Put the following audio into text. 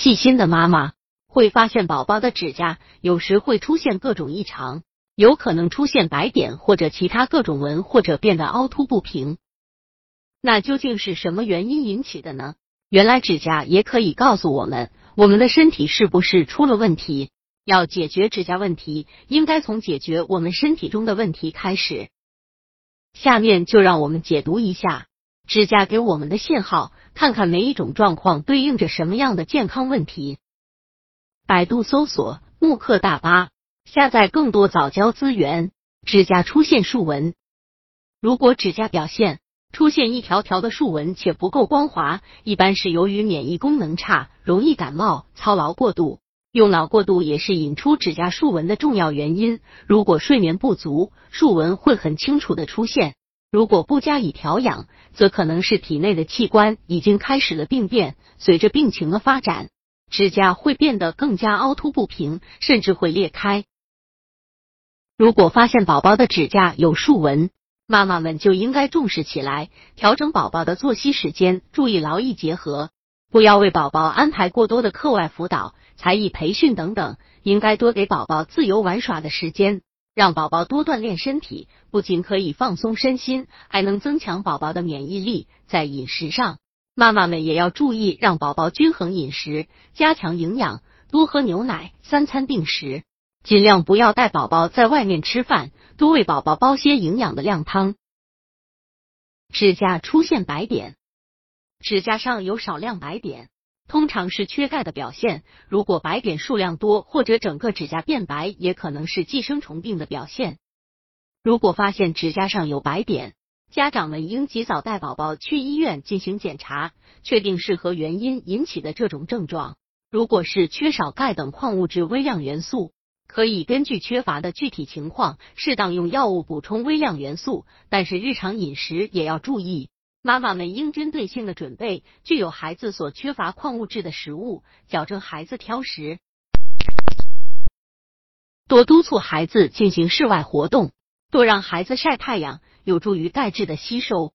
细心的妈妈会发现宝宝的指甲有时会出现各种异常，有可能出现白点或者其他各种纹，或者变得凹凸不平。那究竟是什么原因引起的呢？原来指甲也可以告诉我们，我们的身体是不是出了问题。要解决指甲问题，应该从解决我们身体中的问题开始。下面就让我们解读一下指甲给我们的信号，看看每一种状况对应着什么样的健康问题。百度搜索“慕课大巴”，下载更多早教资源。指甲出现竖纹，如果指甲表现出现一条条的竖纹且不够光滑，一般是由于免疫功能差，容易感冒、操劳过度。用脑过度也是引出指甲竖纹的重要原因。如果睡眠不足，竖纹会很清楚的出现；如果不加以调养，则可能是体内的器官已经开始了病变。随着病情的发展，指甲会变得更加凹凸不平，甚至会裂开。如果发现宝宝的指甲有竖纹，妈妈们就应该重视起来，调整宝宝的作息时间，注意劳逸结合，不要为宝宝安排过多的课外辅导。才艺培训等等，应该多给宝宝自由玩耍的时间，让宝宝多锻炼身体，不仅可以放松身心，还能增强宝宝的免疫力。在饮食上，妈妈们也要注意，让宝宝均衡饮食，加强营养，多喝牛奶，三餐定时，尽量不要带宝宝在外面吃饭，多为宝宝煲些营养的靓汤。指甲出现白点，指甲上有少量白点。通常是缺钙的表现，如果白点数量多或者整个指甲变白，也可能是寄生虫病的表现。如果发现指甲上有白点，家长们应及早带宝宝去医院进行检查，确定是何原因引起的这种症状。如果是缺少钙等矿物质微量元素，可以根据缺乏的具体情况，适当用药物补充微量元素，但是日常饮食也要注意。妈妈们应针对性的准备具有孩子所缺乏矿物质的食物，矫正孩子挑食，多督促孩子进行室外活动，多让孩子晒太阳，有助于钙质的吸收。